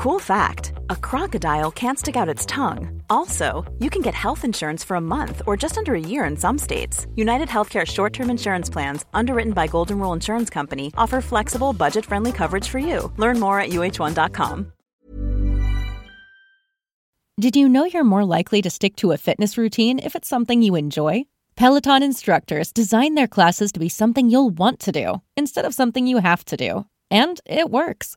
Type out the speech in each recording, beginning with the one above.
Cool fact a crocodile can't stick out its tongue. Also, you can get health insurance for a month or just under a year in some states. United Healthcare short term insurance plans, underwritten by Golden Rule Insurance Company, offer flexible, budget friendly coverage for you. Learn more at uh1.com. Did you know you're more likely to stick to a fitness routine if it's something you enjoy? Peloton instructors design their classes to be something you'll want to do instead of something you have to do. And it works.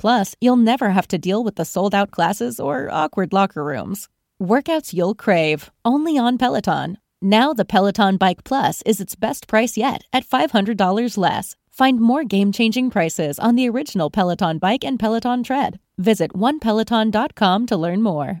Plus, you'll never have to deal with the sold out classes or awkward locker rooms. Workouts you'll crave, only on Peloton. Now, the Peloton Bike Plus is its best price yet at $500 less. Find more game changing prices on the original Peloton Bike and Peloton Tread. Visit onepeloton.com to learn more.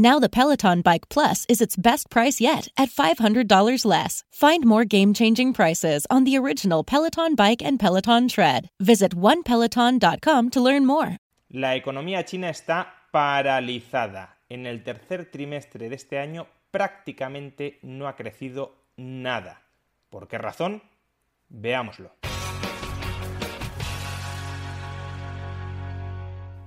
Now the Peloton Bike Plus is its best price yet at $500 less. Find more game-changing prices on the original Peloton Bike and Peloton Tread. Visit onepeloton.com to learn more. La economía china está paralizada. En el tercer trimestre de este año prácticamente no ha crecido nada. ¿Por qué razón? Veámoslo.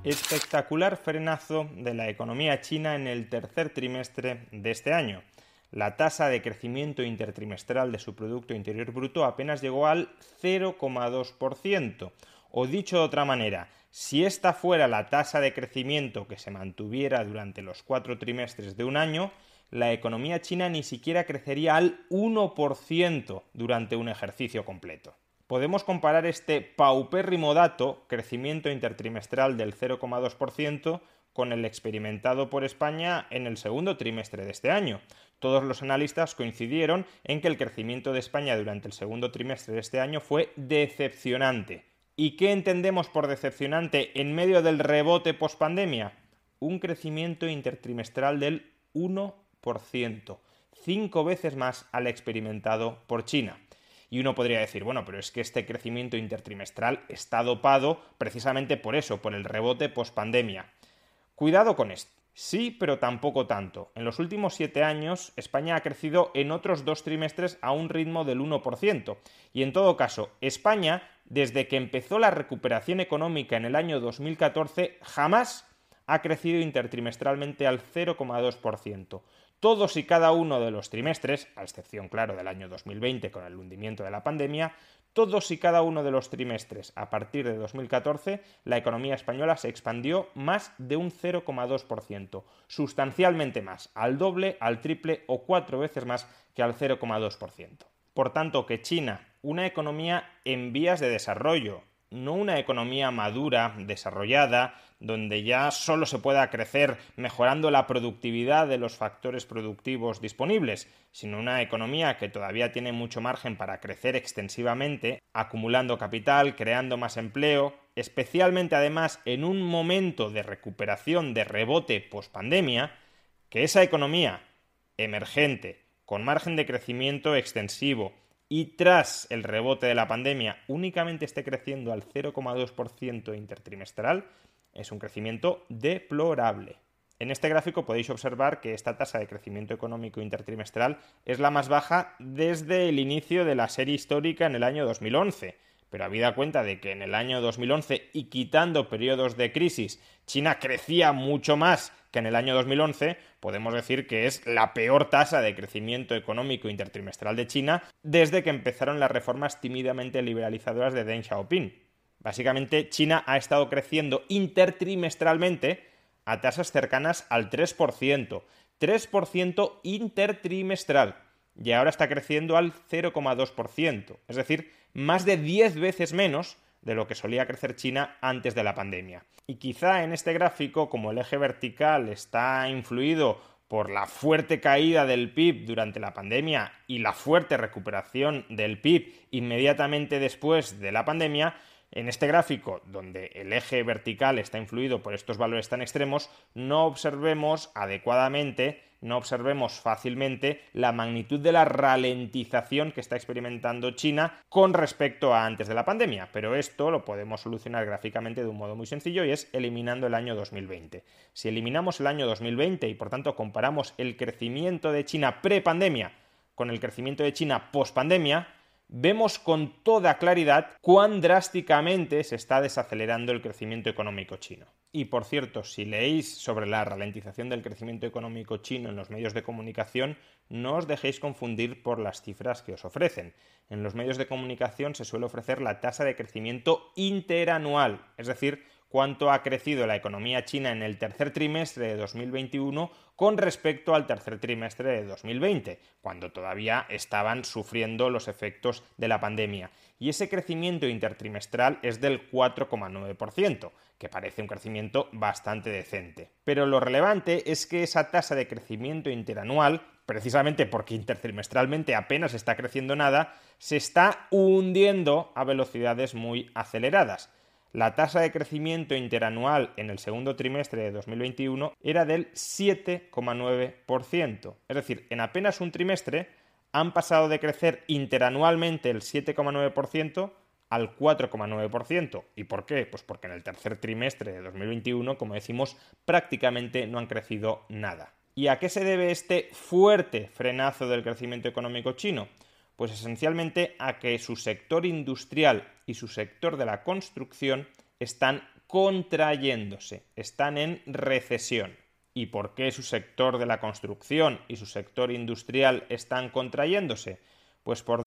Espectacular frenazo de la economía china en el tercer trimestre de este año. La tasa de crecimiento intertrimestral de su Producto Interior Bruto apenas llegó al 0,2%. O dicho de otra manera, si esta fuera la tasa de crecimiento que se mantuviera durante los cuatro trimestres de un año, la economía china ni siquiera crecería al 1% durante un ejercicio completo podemos comparar este paupérrimo dato, crecimiento intertrimestral del 0,2%, con el experimentado por España en el segundo trimestre de este año. Todos los analistas coincidieron en que el crecimiento de España durante el segundo trimestre de este año fue decepcionante. ¿Y qué entendemos por decepcionante en medio del rebote pospandemia? Un crecimiento intertrimestral del 1%, cinco veces más al experimentado por China. Y uno podría decir, bueno, pero es que este crecimiento intertrimestral está dopado precisamente por eso, por el rebote post-pandemia. Cuidado con esto. Sí, pero tampoco tanto. En los últimos siete años, España ha crecido en otros dos trimestres a un ritmo del 1%. Y en todo caso, España, desde que empezó la recuperación económica en el año 2014, jamás ha crecido intertrimestralmente al 0,2% todos y cada uno de los trimestres, a excepción, claro, del año 2020 con el hundimiento de la pandemia, todos y cada uno de los trimestres a partir de 2014, la economía española se expandió más de un 0,2%, sustancialmente más, al doble, al triple o cuatro veces más que al 0,2%. Por tanto, que China, una economía en vías de desarrollo, no una economía madura, desarrollada, donde ya solo se pueda crecer mejorando la productividad de los factores productivos disponibles, sino una economía que todavía tiene mucho margen para crecer extensivamente, acumulando capital, creando más empleo, especialmente además en un momento de recuperación, de rebote post-pandemia, que esa economía emergente, con margen de crecimiento extensivo, y tras el rebote de la pandemia únicamente esté creciendo al 0,2% intertrimestral, es un crecimiento deplorable. En este gráfico podéis observar que esta tasa de crecimiento económico intertrimestral es la más baja desde el inicio de la serie histórica en el año 2011. pero habida cuenta de que en el año 2011 y quitando periodos de crisis, China crecía mucho más que en el año 2011, podemos decir que es la peor tasa de crecimiento económico intertrimestral de China desde que empezaron las reformas tímidamente liberalizadoras de Deng Xiaoping. Básicamente, China ha estado creciendo intertrimestralmente a tasas cercanas al 3%, 3% intertrimestral, y ahora está creciendo al 0,2%, es decir, más de 10 veces menos de lo que solía crecer China antes de la pandemia. Y quizá en este gráfico, como el eje vertical está influido por la fuerte caída del PIB durante la pandemia y la fuerte recuperación del PIB inmediatamente después de la pandemia, en este gráfico, donde el eje vertical está influido por estos valores tan extremos, no observemos adecuadamente, no observemos fácilmente la magnitud de la ralentización que está experimentando China con respecto a antes de la pandemia. Pero esto lo podemos solucionar gráficamente de un modo muy sencillo y es eliminando el año 2020. Si eliminamos el año 2020 y por tanto comparamos el crecimiento de China pre-pandemia con el crecimiento de China post-pandemia, vemos con toda claridad cuán drásticamente se está desacelerando el crecimiento económico chino. Y por cierto, si leéis sobre la ralentización del crecimiento económico chino en los medios de comunicación, no os dejéis confundir por las cifras que os ofrecen. En los medios de comunicación se suele ofrecer la tasa de crecimiento interanual, es decir, cuánto ha crecido la economía china en el tercer trimestre de 2021 con respecto al tercer trimestre de 2020, cuando todavía estaban sufriendo los efectos de la pandemia. Y ese crecimiento intertrimestral es del 4,9%, que parece un crecimiento bastante decente. Pero lo relevante es que esa tasa de crecimiento interanual, precisamente porque intertrimestralmente apenas está creciendo nada, se está hundiendo a velocidades muy aceleradas la tasa de crecimiento interanual en el segundo trimestre de 2021 era del 7,9%. Es decir, en apenas un trimestre han pasado de crecer interanualmente el 7,9% al 4,9%. ¿Y por qué? Pues porque en el tercer trimestre de 2021, como decimos, prácticamente no han crecido nada. ¿Y a qué se debe este fuerte frenazo del crecimiento económico chino? Pues esencialmente a que su sector industrial y su sector de la construcción están contrayéndose, están en recesión. ¿Y por qué su sector de la construcción y su sector industrial están contrayéndose? Pues por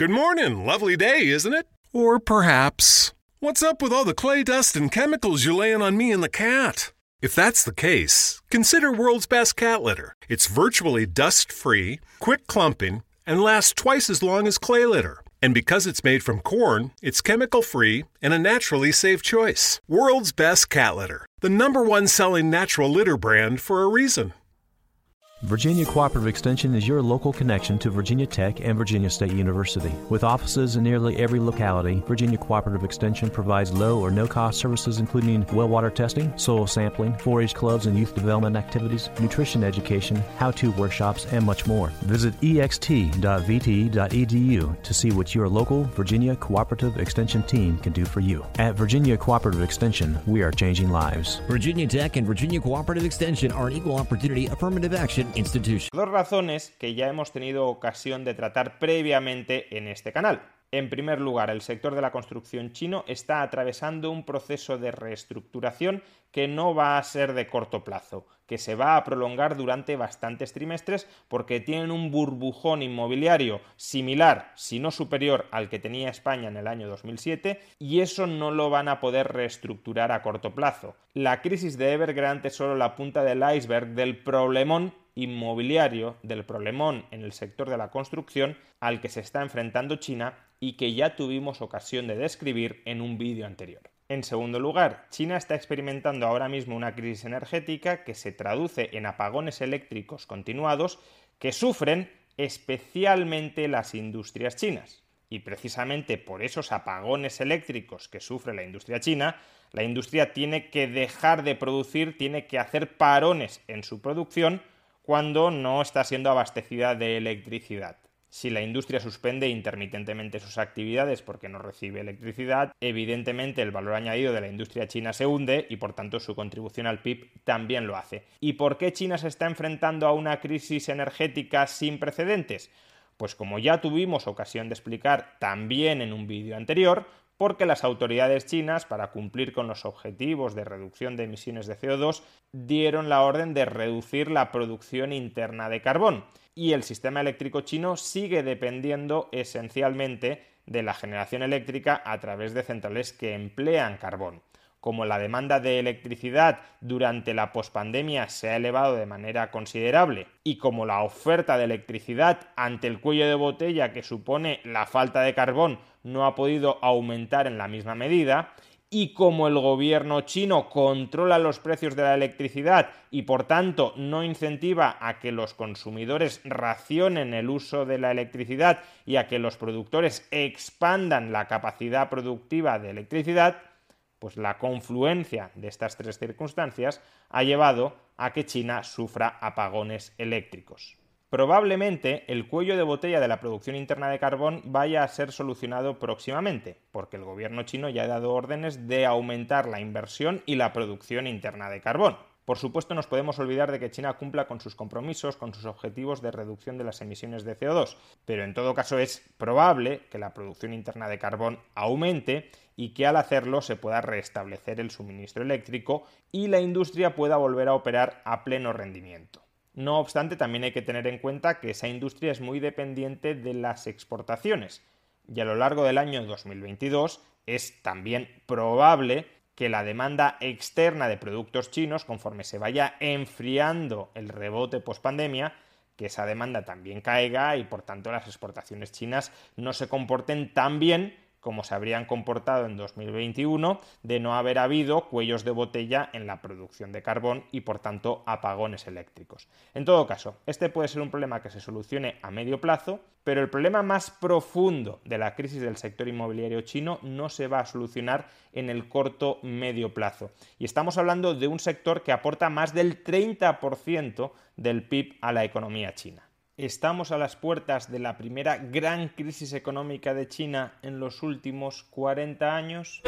Good morning, lovely day, isn't it? Or perhaps, what's up with all the clay dust and chemicals you're laying on me and the cat? If that's the case, consider World's Best Cat Litter. It's virtually dust free, quick clumping, and lasts twice as long as clay litter. And because it's made from corn, it's chemical free and a naturally safe choice. World's Best Cat Litter, the number one selling natural litter brand for a reason. Virginia Cooperative Extension is your local connection to Virginia Tech and Virginia State University. With offices in nearly every locality, Virginia Cooperative Extension provides low or no cost services including well water testing, soil sampling, 4 H clubs and youth development activities, nutrition education, how to workshops, and much more. Visit ext.vt.edu to see what your local Virginia Cooperative Extension team can do for you. At Virginia Cooperative Extension, we are changing lives. Virginia Tech and Virginia Cooperative Extension are an equal opportunity affirmative action Dos razones que ya hemos tenido ocasión de tratar previamente en este canal. En primer lugar, el sector de la construcción chino está atravesando un proceso de reestructuración que no va a ser de corto plazo, que se va a prolongar durante bastantes trimestres porque tienen un burbujón inmobiliario similar, si no superior al que tenía España en el año 2007, y eso no lo van a poder reestructurar a corto plazo. La crisis de Evergrande es solo la punta del iceberg del problemón inmobiliario, del problemón en el sector de la construcción al que se está enfrentando China y que ya tuvimos ocasión de describir en un vídeo anterior. En segundo lugar, China está experimentando ahora mismo una crisis energética que se traduce en apagones eléctricos continuados que sufren especialmente las industrias chinas. Y precisamente por esos apagones eléctricos que sufre la industria china, la industria tiene que dejar de producir, tiene que hacer parones en su producción cuando no está siendo abastecida de electricidad. Si la industria suspende intermitentemente sus actividades porque no recibe electricidad, evidentemente el valor añadido de la industria china se hunde y por tanto su contribución al PIB también lo hace. ¿Y por qué China se está enfrentando a una crisis energética sin precedentes? Pues como ya tuvimos ocasión de explicar también en un vídeo anterior, porque las autoridades chinas, para cumplir con los objetivos de reducción de emisiones de CO2, dieron la orden de reducir la producción interna de carbón. Y el sistema eléctrico chino sigue dependiendo esencialmente de la generación eléctrica a través de centrales que emplean carbón como la demanda de electricidad durante la pospandemia se ha elevado de manera considerable y como la oferta de electricidad ante el cuello de botella que supone la falta de carbón no ha podido aumentar en la misma medida, y como el gobierno chino controla los precios de la electricidad y por tanto no incentiva a que los consumidores racionen el uso de la electricidad y a que los productores expandan la capacidad productiva de electricidad, pues la confluencia de estas tres circunstancias ha llevado a que China sufra apagones eléctricos. Probablemente el cuello de botella de la producción interna de carbón vaya a ser solucionado próximamente, porque el gobierno chino ya ha dado órdenes de aumentar la inversión y la producción interna de carbón. Por supuesto, nos podemos olvidar de que China cumpla con sus compromisos, con sus objetivos de reducción de las emisiones de CO2, pero en todo caso es probable que la producción interna de carbón aumente y que al hacerlo se pueda restablecer el suministro eléctrico y la industria pueda volver a operar a pleno rendimiento. No obstante, también hay que tener en cuenta que esa industria es muy dependiente de las exportaciones y a lo largo del año 2022 es también probable que la demanda externa de productos chinos, conforme se vaya enfriando el rebote post-pandemia, que esa demanda también caiga y por tanto las exportaciones chinas no se comporten tan bien como se habrían comportado en 2021 de no haber habido cuellos de botella en la producción de carbón y por tanto apagones eléctricos. En todo caso, este puede ser un problema que se solucione a medio plazo, pero el problema más profundo de la crisis del sector inmobiliario chino no se va a solucionar en el corto medio plazo. Y estamos hablando de un sector que aporta más del 30% del PIB a la economía china. Estamos a las puertas de la primera gran crisis económica de China en los últimos 40 años.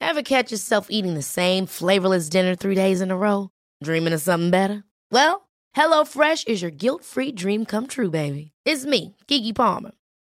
Ever catch yourself eating the same flavorless dinner three days in a row? Dreaming of something better? Well, HelloFresh is your guilt-free dream come true, baby. It's me, Kiki Palmer.